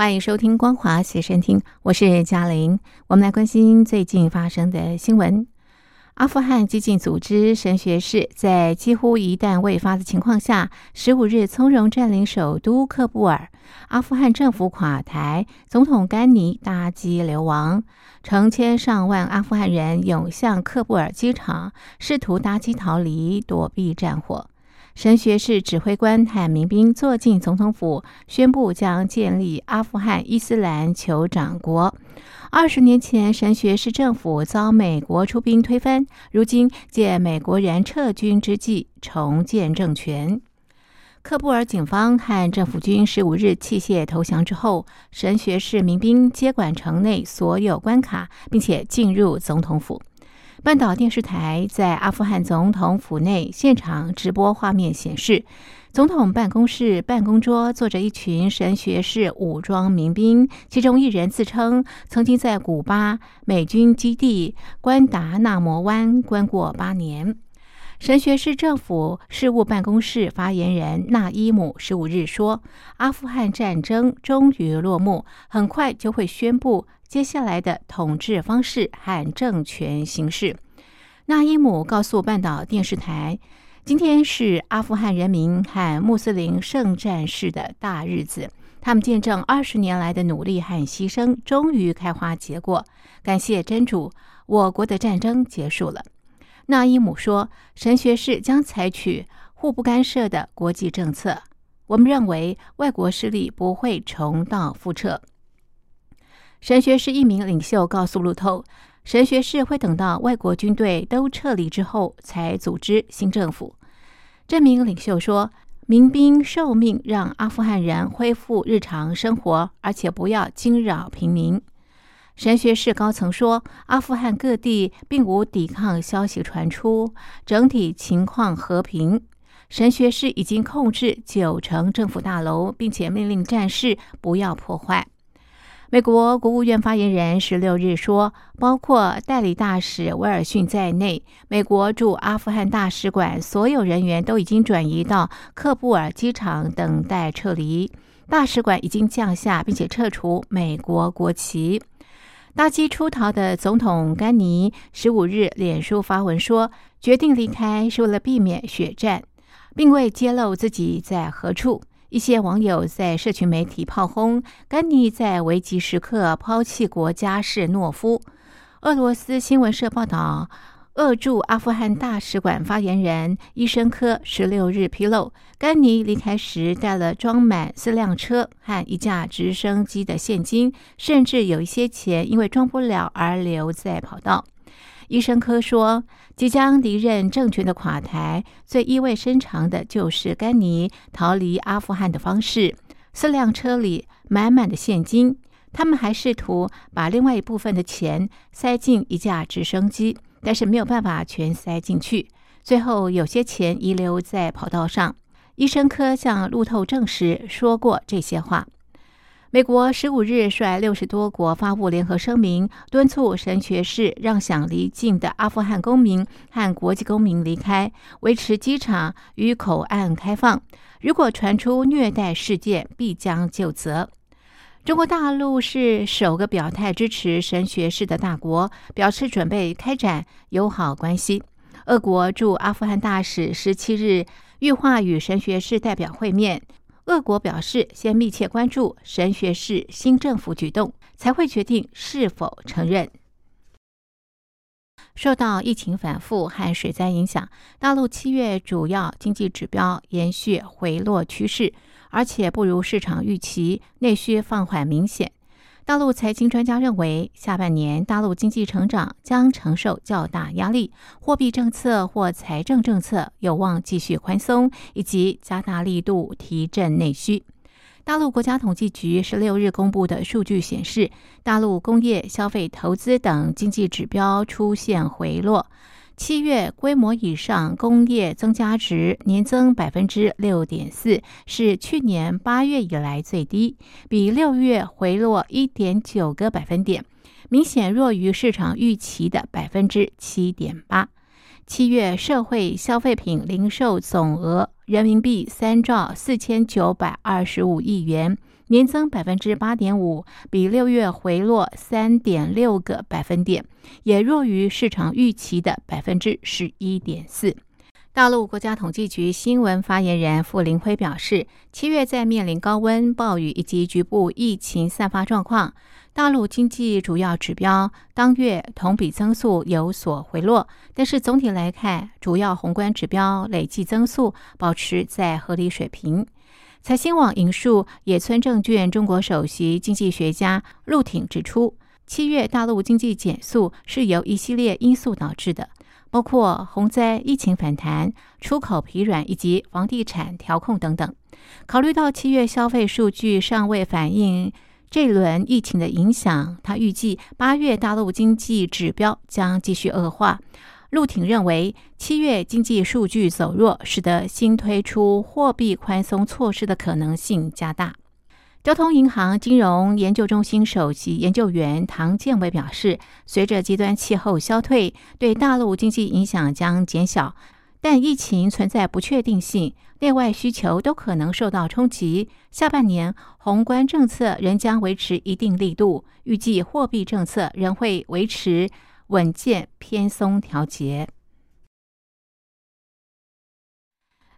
欢迎收听《光华随身听》，我是嘉玲。我们来关心最近发生的新闻。阿富汗激进组织神学士在几乎一弹未发的情况下，十五日从容占领首都喀布尔。阿富汗政府垮台，总统甘尼搭机流亡，成千上万阿富汗人涌向喀布尔机场，试图搭机逃离，躲避战火。神学士指挥官和民兵坐进总统府，宣布将建立阿富汗伊斯兰酋长国。二十年前，神学士政府遭美国出兵推翻，如今借美国人撤军之际重建政权。喀布尔警方和政府军十五日弃械投降之后，神学士民兵接管城内所有关卡，并且进入总统府。半岛电视台在阿富汗总统府内现场直播画面显示。总统办公室办公桌坐着一群神学士武装民兵，其中一人自称曾经在古巴美军基地关达纳摩湾关过八年。神学士政府事务办公室发言人纳伊姆十五日说：“阿富汗战争终于落幕，很快就会宣布接下来的统治方式和政权形式。”纳伊姆告诉半岛电视台。今天是阿富汗人民和穆斯林圣战士的大日子，他们见证二十年来的努力和牺牲终于开花结果。感谢真主，我国的战争结束了。纳伊姆说：“神学士将采取互不干涉的国际政策。我们认为外国势力不会重蹈覆辙。”神学士一名领袖告诉路透。神学士会等到外国军队都撤离之后才组织新政府。这名领袖说：“民兵受命让阿富汗人恢复日常生活，而且不要惊扰平民。”神学士高层说：“阿富汗各地并无抵抗消息传出，整体情况和平。神学士已经控制九成政府大楼，并且命令战士不要破坏。”美国国务院发言人十六日说，包括代理大使威尔逊在内，美国驻阿富汗大使馆所有人员都已经转移到喀布尔机场等待撤离。大使馆已经降下，并且撤除美国国旗。搭机出逃的总统甘尼十五日脸书发文说，决定离开是为了避免血战，并未揭露自己在何处。一些网友在社群媒体炮轰甘尼在危急时刻抛弃国家是懦夫。俄罗斯新闻社报道，俄驻阿富汗大使馆发言人伊申科十六日披露，甘尼离开时带了装满四辆车和一架直升机的现金，甚至有一些钱因为装不了而留在跑道。医生科说，即将离任政权的垮台，最意味深长的就是甘尼逃离阿富汗的方式。四辆车里满满的现金，他们还试图把另外一部分的钱塞进一架直升机，但是没有办法全塞进去。最后，有些钱遗留在跑道上。医生科向路透证实说过这些话。美国十五日率六十多国发布联合声明，敦促神学士让想离境的阿富汗公民和国际公民离开，维持机场与口岸开放。如果传出虐待事件，必将就责。中国大陆是首个表态支持神学士的大国，表示准备开展友好关系。俄国驻阿富汗大使十七日预化与神学士代表会面。俄国表示，先密切关注神学市新政府举动，才会决定是否承认。受到疫情反复和水灾影响，大陆七月主要经济指标延续回落趋势，而且不如市场预期，内需放缓明显。大陆财经专家认为，下半年大陆经济成长将承受较大压力，货币政策或财政政策有望继续宽松，以及加大力度提振内需。大陆国家统计局十六日公布的数据显示，大陆工业、消费、投资等经济指标出现回落。七月规模以上工业增加值年增百分之六点四，是去年八月以来最低，比六月回落一点九个百分点，明显弱于市场预期的百分之七点八。七月社会消费品零售总额人民币三兆四千九百二十五亿元，年增百分之八点五，比六月回落三点六个百分点，也弱于市场预期的百分之十一点四。大陆国家统计局新闻发言人傅林辉表示，七月在面临高温、暴雨以及局部疫情散发状况。大陆经济主要指标当月同比增速有所回落，但是总体来看，主要宏观指标累计增速保持在合理水平。财新网引述野村证券中国首席经济学家陆挺指出，七月大陆经济减速是由一系列因素导致的，包括洪灾、疫情反弹、出口疲软以及房地产调控等等。考虑到七月消费数据尚未反映。这轮疫情的影响，他预计八月大陆经济指标将继续恶化。陆挺认为，七月经济数据走弱，使得新推出货币宽松措施的可能性加大。交通银行金融研究中心首席研究员唐建伟表示，随着极端气候消退，对大陆经济影响将减小。但疫情存在不确定性，内外需求都可能受到冲击。下半年宏观政策仍将维持一定力度，预计货币政策仍会维持稳健偏松调节。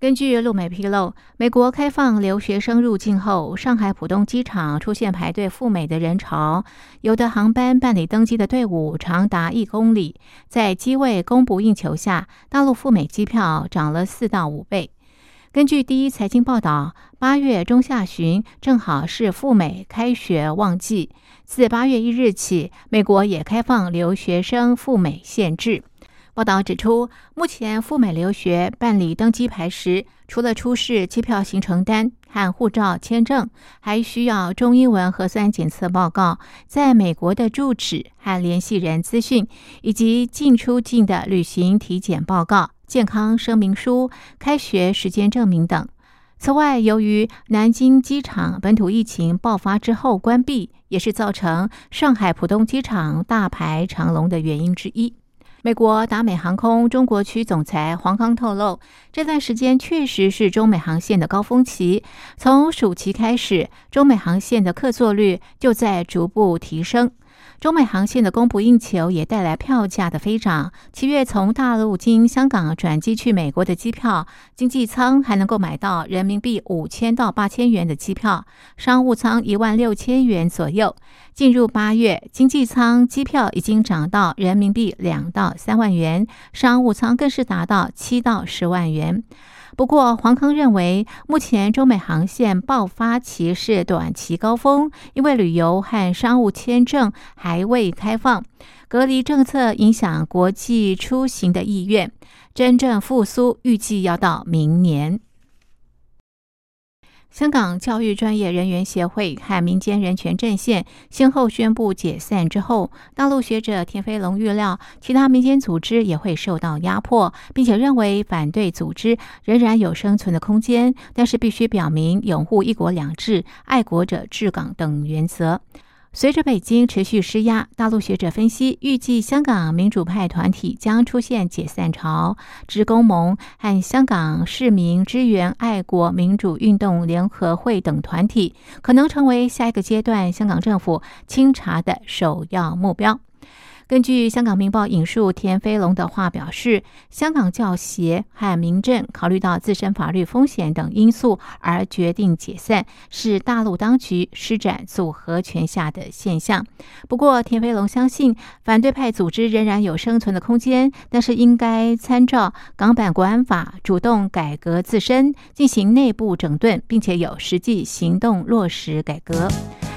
根据路媒披露，美国开放留学生入境后，上海浦东机场出现排队赴美的人潮，有的航班办理登机的队伍长达一公里。在机位供不应求下，大陆赴美机票涨了四到五倍。根据第一财经报道，八月中下旬正好是赴美开学旺季，自八月一日起，美国也开放留学生赴美限制。报道指出，目前赴美留学办理登机牌时，除了出示机票行程单和护照签证，还需要中英文核酸检测报告、在美国的住址和联系人资讯，以及进出境的旅行体检报告、健康声明书、开学时间证明等。此外，由于南京机场本土疫情爆发之后关闭，也是造成上海浦东机场大排长龙的原因之一。美国达美航空中国区总裁黄康透露，这段时间确实是中美航线的高峰期。从暑期开始，中美航线的客座率就在逐步提升。中美航线的供不应求也带来票价的飞涨。七月从大陆经香港转机去美国的机票，经济舱还能够买到人民币五千到八千元的机票，商务舱一万六千元左右。进入八月，经济舱机票已经涨到人民币两到三万元，商务舱更是达到七到十万元。不过，黄康认为，目前中美航线爆发期是短期高峰，因为旅游和商务签证还未开放，隔离政策影响国际出行的意愿，真正复苏预计要到明年。香港教育专业人员协会和民间人权阵线先后宣布解散之后，大陆学者田飞龙预料，其他民间组织也会受到压迫，并且认为反对组织仍然有生存的空间，但是必须表明拥护“一国两制”、爱国者治港等原则。随着北京持续施压，大陆学者分析，预计香港民主派团体将出现解散潮。职工盟和香港市民支援爱国民主运动联合会等团体，可能成为下一个阶段香港政府清查的首要目标。根据香港《明报》引述田飞龙的话表示，香港教协和民政考虑到自身法律风险等因素而决定解散，是大陆当局施展组合拳下的现象。不过，田飞龙相信反对派组织仍然有生存的空间，但是应该参照港版国安法，主动改革自身，进行内部整顿，并且有实际行动落实改革。